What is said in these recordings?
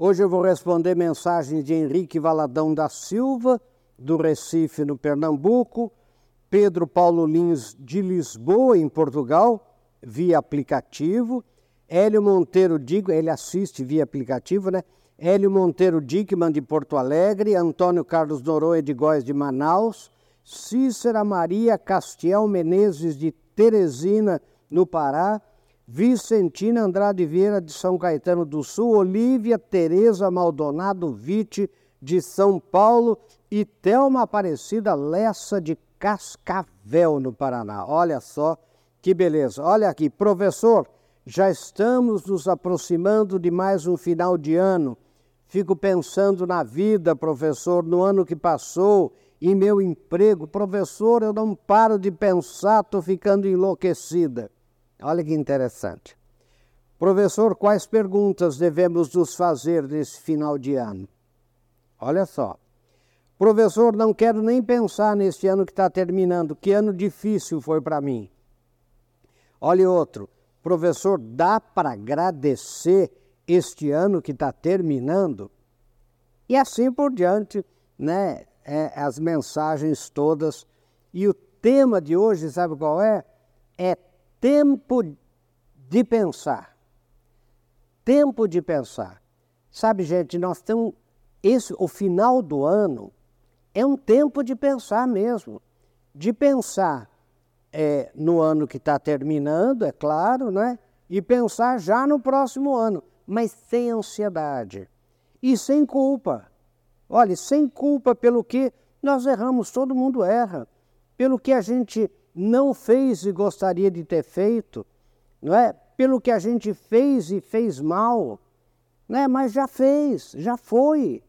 Hoje eu vou responder mensagens de Henrique Valadão da Silva, do Recife, no Pernambuco, Pedro Paulo Lins de Lisboa, em Portugal, via aplicativo, Hélio Monteiro Digo, ele assiste via aplicativo, né? Hélio Monteiro Dickman de Porto Alegre, Antônio Carlos Noronha de Góis de Manaus, Cícera Maria Castiel Menezes de Teresina, no Pará, Vicentina Andrade Vieira de São Caetano do Sul, Olívia Tereza Maldonado Vitti de São Paulo e Thelma Aparecida Lessa de Cascavel, no Paraná. Olha só que beleza. Olha aqui, professor, já estamos nos aproximando de mais um final de ano. Fico pensando na vida, professor, no ano que passou, em meu emprego. Professor, eu não paro de pensar, estou ficando enlouquecida. Olha que interessante. Professor, quais perguntas devemos nos fazer nesse final de ano? Olha só. Professor, não quero nem pensar neste ano que está terminando. Que ano difícil foi para mim. Olha outro. Professor, dá para agradecer este ano que está terminando. E assim por diante, né? É, as mensagens todas. E o tema de hoje, sabe qual é? É tempo de pensar. Tempo de pensar. Sabe, gente, nós temos esse, o final do ano é um tempo de pensar mesmo, de pensar é, no ano que está terminando, é claro, né? E pensar já no próximo ano mas sem ansiedade e sem culpa. Olhe, sem culpa pelo que nós erramos, todo mundo erra, pelo que a gente não fez e gostaria de ter feito, não é? Pelo que a gente fez e fez mal, não é? Mas já fez, já foi.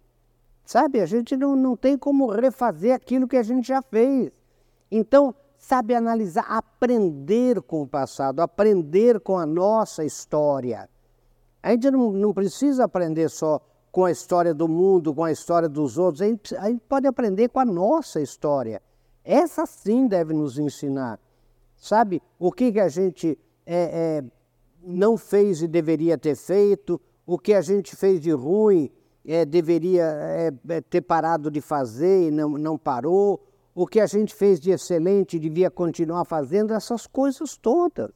Sabe, a gente não, não tem como refazer aquilo que a gente já fez. Então, sabe analisar, aprender com o passado, aprender com a nossa história. A gente não, não precisa aprender só com a história do mundo, com a história dos outros, a gente, a gente pode aprender com a nossa história. Essa sim deve nos ensinar. Sabe o que, que a gente é, é, não fez e deveria ter feito, o que a gente fez de ruim é, deveria é, é, ter parado de fazer e não, não parou, o que a gente fez de excelente devia continuar fazendo, essas coisas todas.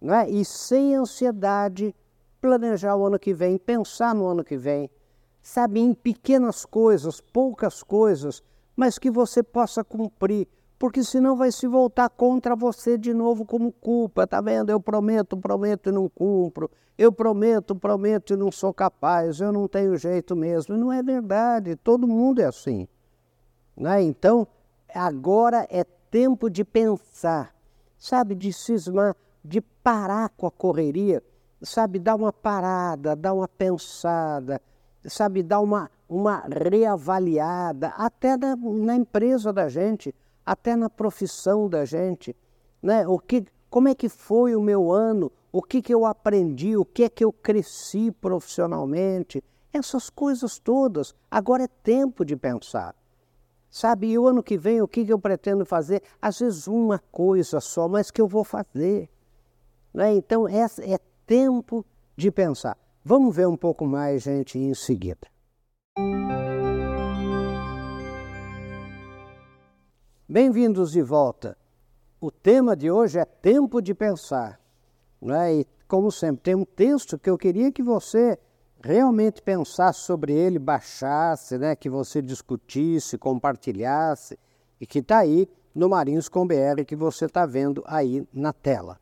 Não é? E sem ansiedade planejar o ano que vem, pensar no ano que vem, sabe, em pequenas coisas, poucas coisas, mas que você possa cumprir, porque senão vai se voltar contra você de novo como culpa, tá vendo? Eu prometo, prometo e não cumpro, eu prometo, prometo e não sou capaz, eu não tenho jeito mesmo. Não é verdade, todo mundo é assim. Né? Então, agora é tempo de pensar, sabe, de cismar, de parar com a correria sabe, dar uma parada, dar uma pensada, sabe, dar uma, uma reavaliada, até na, na empresa da gente, até na profissão da gente. Né? O que, como é que foi o meu ano? O que, que eu aprendi? O que é que eu cresci profissionalmente? Essas coisas todas. Agora é tempo de pensar. Sabe, e o ano que vem o que, que eu pretendo fazer? Às vezes uma coisa só, mas que eu vou fazer. Né? Então, essa é tempo de pensar. Vamos ver um pouco mais, gente, em seguida. Bem-vindos de volta. O tema de hoje é tempo de pensar. Né? E, como sempre, tem um texto que eu queria que você realmente pensasse sobre ele, baixasse, né? que você discutisse, compartilhasse, e que está aí no Marinhos com BR que você está vendo aí na tela.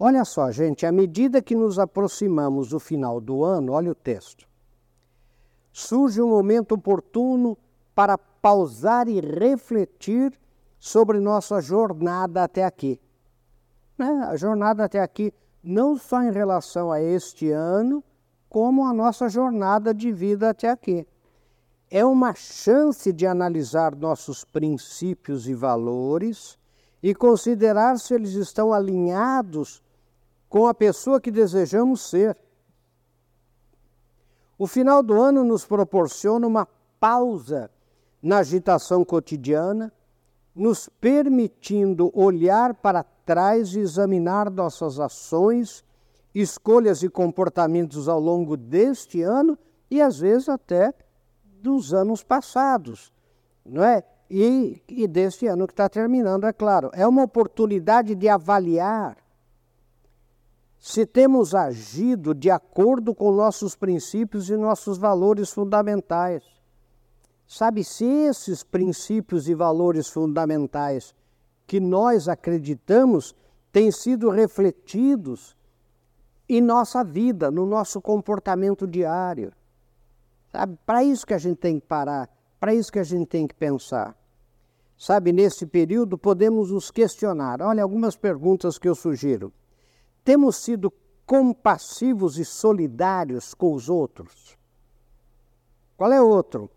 Olha só, gente, à medida que nos aproximamos do final do ano, olha o texto. Surge um momento oportuno para pausar e refletir sobre nossa jornada até aqui. Né? A jornada até aqui, não só em relação a este ano, como a nossa jornada de vida até aqui. É uma chance de analisar nossos princípios e valores e considerar se eles estão alinhados com a pessoa que desejamos ser. O final do ano nos proporciona uma pausa na agitação cotidiana, nos permitindo olhar para trás e examinar nossas ações, escolhas e comportamentos ao longo deste ano e às vezes até dos anos passados, não é? E, e deste ano que está terminando, é claro. É uma oportunidade de avaliar se temos agido de acordo com nossos princípios e nossos valores fundamentais. Sabe, se esses princípios e valores fundamentais que nós acreditamos têm sido refletidos em nossa vida, no nosso comportamento diário. Sabe, para isso que a gente tem que parar, para isso que a gente tem que pensar. Sabe, nesse período podemos nos questionar. Olha, algumas perguntas que eu sugiro. Temos sido compassivos e solidários com os outros? Qual é outro?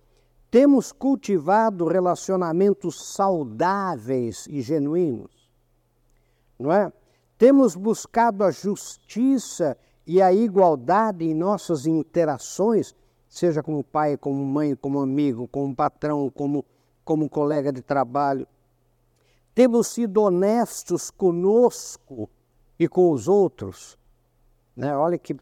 Temos cultivado relacionamentos saudáveis e genuínos? Não é? Temos buscado a justiça e a igualdade em nossas interações, seja como pai, como mãe, como amigo, como patrão, como, como colega de trabalho. Temos sido honestos conosco e com os outros. Né? Olha que.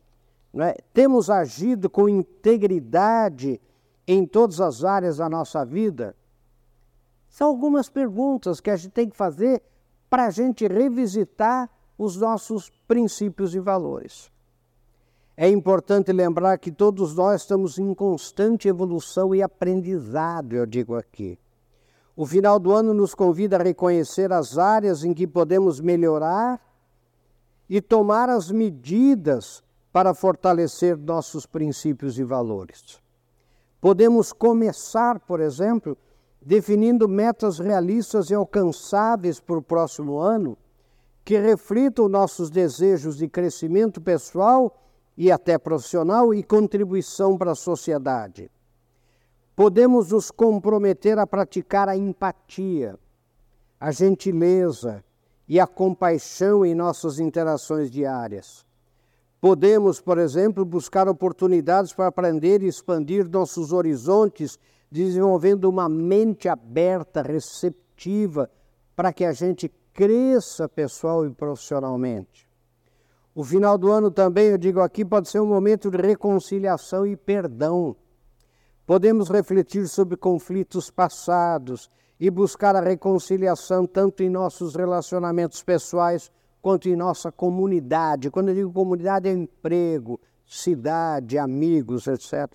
Né? Temos agido com integridade em todas as áreas da nossa vida. São algumas perguntas que a gente tem que fazer para a gente revisitar os nossos princípios e valores. É importante lembrar que todos nós estamos em constante evolução e aprendizado, eu digo aqui. O final do ano nos convida a reconhecer as áreas em que podemos melhorar e tomar as medidas para fortalecer nossos princípios e valores. Podemos começar, por exemplo, definindo metas realistas e alcançáveis para o próximo ano, que reflitam nossos desejos de crescimento pessoal e até profissional e contribuição para a sociedade. Podemos nos comprometer a praticar a empatia, a gentileza, e a compaixão em nossas interações diárias. Podemos, por exemplo, buscar oportunidades para aprender e expandir nossos horizontes, desenvolvendo uma mente aberta, receptiva, para que a gente cresça pessoal e profissionalmente. O final do ano também, eu digo aqui, pode ser um momento de reconciliação e perdão. Podemos refletir sobre conflitos passados e buscar a reconciliação tanto em nossos relacionamentos pessoais quanto em nossa comunidade. Quando eu digo comunidade, é emprego, cidade, amigos, etc.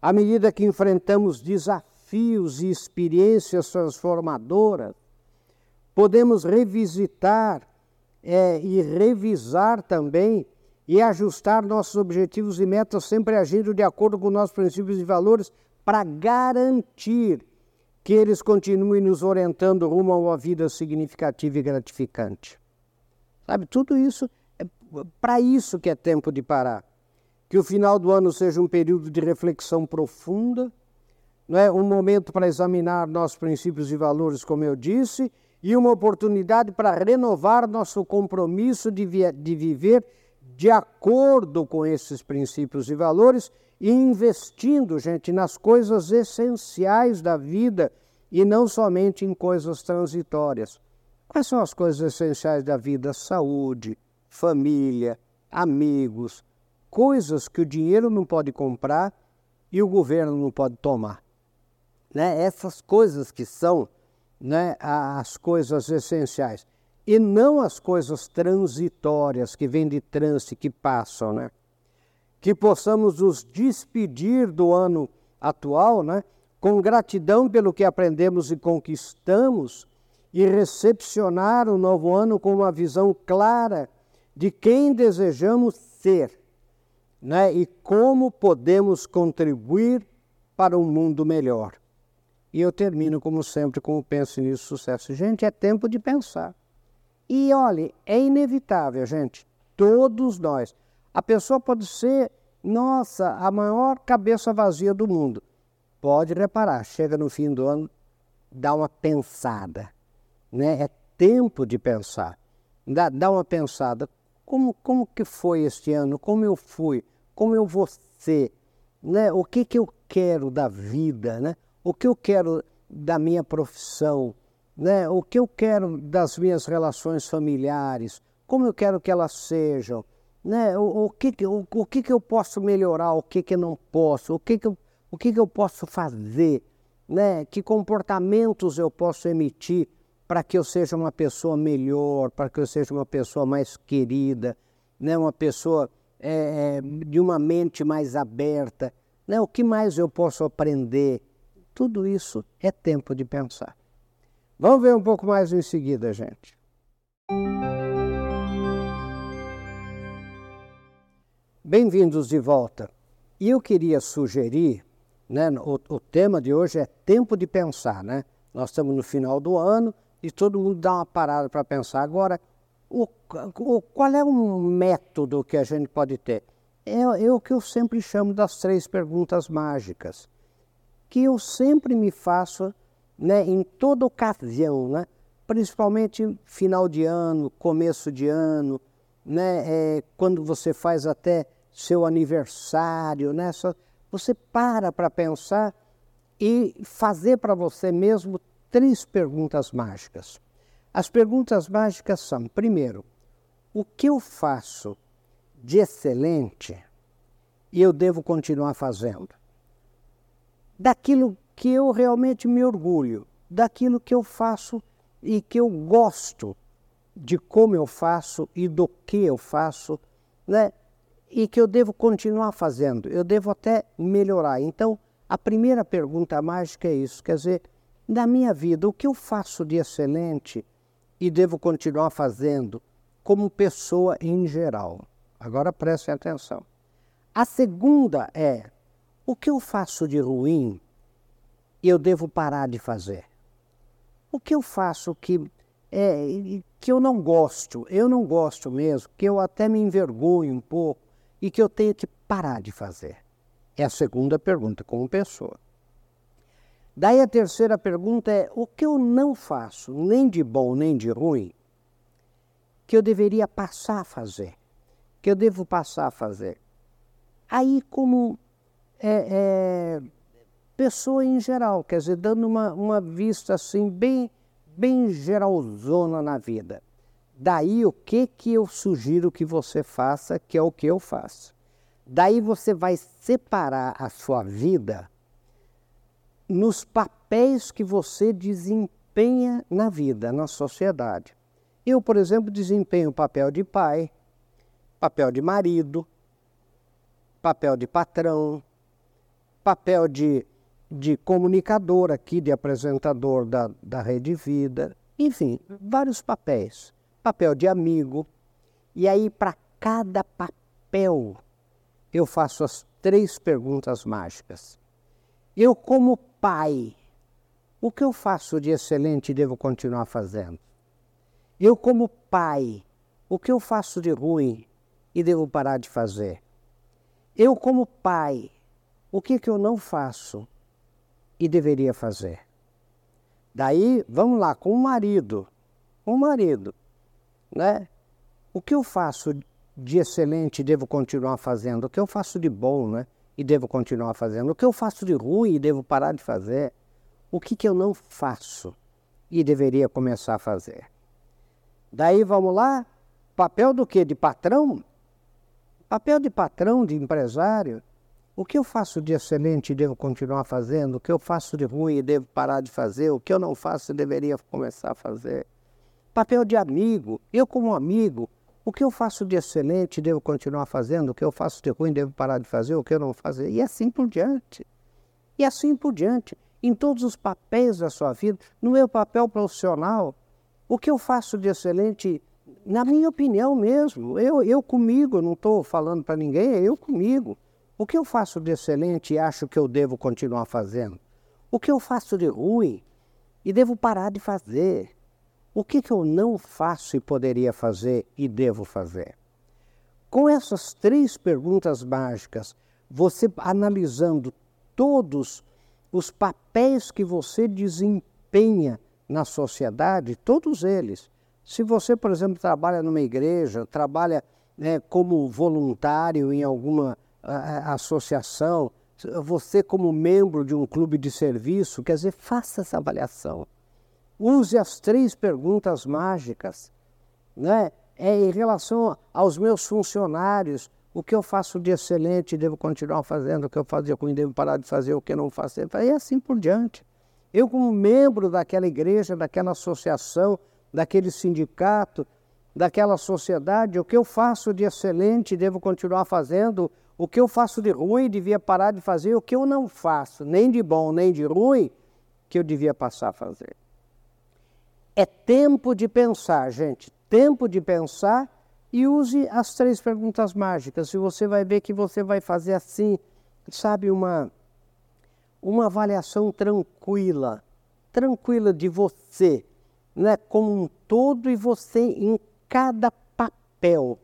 À medida que enfrentamos desafios e experiências transformadoras, podemos revisitar é, e revisar também e ajustar nossos objetivos e metas, sempre agindo de acordo com nossos princípios e valores, para garantir que eles continuem nos orientando rumo a uma vida significativa e gratificante. Sabe, tudo isso é para isso que é tempo de parar. Que o final do ano seja um período de reflexão profunda, não é? um momento para examinar nossos princípios e valores, como eu disse, e uma oportunidade para renovar nosso compromisso de, de viver de acordo com esses princípios e valores e investindo, gente, nas coisas essenciais da vida e não somente em coisas transitórias. Quais são as coisas essenciais da vida? Saúde, família, amigos, coisas que o dinheiro não pode comprar e o governo não pode tomar. Né? Essas coisas que são né, as coisas essenciais e não as coisas transitórias que vêm de trânsito que passam, né? Que possamos nos despedir do ano atual, né, com gratidão pelo que aprendemos e conquistamos, e recepcionar o novo ano com uma visão clara de quem desejamos ser né, e como podemos contribuir para um mundo melhor. E eu termino, como sempre, com o Penso Nisso Sucesso. Gente, é tempo de pensar. E olhe, é inevitável, gente, todos nós a pessoa pode ser, nossa, a maior cabeça vazia do mundo. Pode reparar, chega no fim do ano, dá uma pensada. Né? É tempo de pensar. Dá, dá uma pensada. Como, como que foi este ano? Como eu fui? Como eu vou ser? Né? O que, que eu quero da vida? Né? O que eu quero da minha profissão? Né? O que eu quero das minhas relações familiares? Como eu quero que elas sejam? Né? O, o, que, o, o que, que eu posso melhorar, o que, que eu não posso, o que, que, eu, o que, que eu posso fazer, né? que comportamentos eu posso emitir para que eu seja uma pessoa melhor, para que eu seja uma pessoa mais querida, né? uma pessoa é, de uma mente mais aberta. Né? O que mais eu posso aprender? Tudo isso é tempo de pensar. Vamos ver um pouco mais em seguida, gente. Bem-vindos de volta. E eu queria sugerir, né, o, o, tema de hoje é tempo de pensar, né? Nós estamos no final do ano e todo mundo dá uma parada para pensar. Agora, o, o, qual é um método que a gente pode ter? É, é o que eu sempre chamo das três perguntas mágicas, que eu sempre me faço né, em toda ocasião, né? principalmente final de ano, começo de ano, né, é, quando você faz até seu aniversário, né, só, você para para pensar e fazer para você mesmo três perguntas mágicas. As perguntas mágicas são: primeiro, o que eu faço de excelente e eu devo continuar fazendo? Daquilo que eu realmente me orgulho, daquilo que eu faço e que eu gosto de como eu faço e do que eu faço, né? E que eu devo continuar fazendo, eu devo até melhorar. Então, a primeira pergunta mágica é isso, quer dizer, na minha vida, o que eu faço de excelente e devo continuar fazendo como pessoa em geral. Agora prestem atenção. A segunda é o que eu faço de ruim e eu devo parar de fazer. O que eu faço que é, que eu não gosto, eu não gosto mesmo, que eu até me envergonho um pouco e que eu tenho que parar de fazer? É a segunda pergunta, como pessoa. Daí a terceira pergunta é: o que eu não faço, nem de bom nem de ruim, que eu deveria passar a fazer, que eu devo passar a fazer? Aí, como é, é, pessoa em geral, quer dizer, dando uma, uma vista assim, bem, bem geralzona na vida. Daí o que, que eu sugiro que você faça, que é o que eu faço. Daí você vai separar a sua vida nos papéis que você desempenha na vida, na sociedade. Eu, por exemplo, desempenho o papel de pai, papel de marido, papel de patrão, papel de, de comunicador aqui, de apresentador da, da Rede Vida, enfim, vários papéis. Papel de amigo. E aí, para cada papel, eu faço as três perguntas mágicas. Eu, como pai, o que eu faço de excelente devo continuar fazendo? Eu, como pai, o que eu faço de ruim e devo parar de fazer? Eu, como pai, o que, que eu não faço e deveria fazer? Daí, vamos lá, com o marido. Com o marido, né? O que eu faço de excelente devo continuar fazendo? O que eu faço de bom, né? e devo continuar fazendo? O que eu faço de ruim e devo parar de fazer? O que, que eu não faço e deveria começar a fazer? Daí vamos lá, papel do que? De patrão? Papel de patrão, de empresário. O que eu faço de excelente devo continuar fazendo? O que eu faço de ruim e devo parar de fazer? O que eu não faço deveria começar a fazer? Papel de amigo. Eu, como amigo, o que eu faço de excelente devo continuar fazendo, o que eu faço de ruim devo parar de fazer, o que eu não fazer, e assim por diante. E assim por diante, em todos os papéis da sua vida, no meu papel profissional, o que eu faço de excelente, na minha opinião mesmo, eu, eu comigo, não estou falando para ninguém, é eu comigo. O que eu faço de excelente e acho que eu devo continuar fazendo? O que eu faço de ruim e devo parar de fazer? O que, que eu não faço e poderia fazer e devo fazer? Com essas três perguntas mágicas, você analisando todos os papéis que você desempenha na sociedade, todos eles. Se você, por exemplo, trabalha numa igreja, trabalha né, como voluntário em alguma a, associação, você como membro de um clube de serviço, quer dizer, faça essa avaliação. Use as três perguntas mágicas, né? é em relação aos meus funcionários, o que eu faço de excelente devo continuar fazendo, o que eu fazia ruim devo parar de fazer, o que não faço, e assim por diante. Eu, como membro daquela igreja, daquela associação, daquele sindicato, daquela sociedade, o que eu faço de excelente devo continuar fazendo, o que eu faço de ruim devia parar de fazer, o que eu não faço, nem de bom nem de ruim, que eu devia passar a fazer. É tempo de pensar, gente, tempo de pensar e use as três perguntas mágicas. E você vai ver que você vai fazer assim, sabe, uma, uma avaliação tranquila, tranquila de você, né, como um todo e você em cada papel.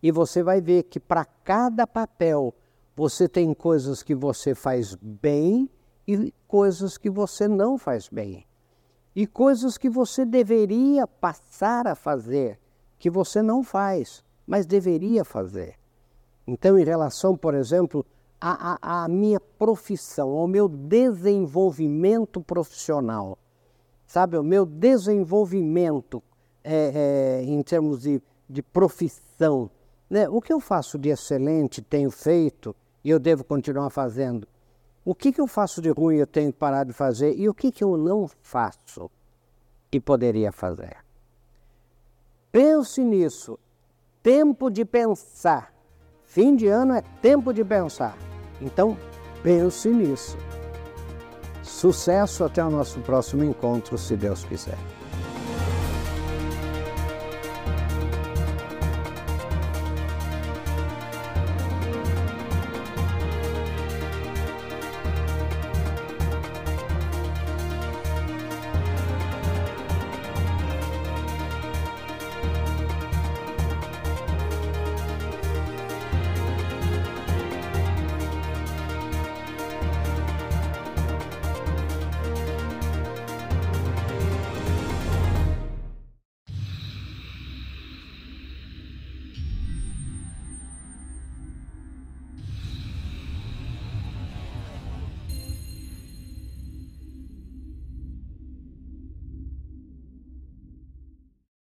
E você vai ver que para cada papel você tem coisas que você faz bem e coisas que você não faz bem. E coisas que você deveria passar a fazer, que você não faz, mas deveria fazer. Então, em relação, por exemplo, à, à minha profissão, ao meu desenvolvimento profissional, sabe, o meu desenvolvimento é, é, em termos de, de profissão. Né? O que eu faço de excelente, tenho feito e eu devo continuar fazendo? O que, que eu faço de ruim eu tenho que parar de fazer? E o que, que eu não faço e poderia fazer? Pense nisso. Tempo de pensar. Fim de ano é tempo de pensar. Então, pense nisso. Sucesso até o nosso próximo encontro, se Deus quiser.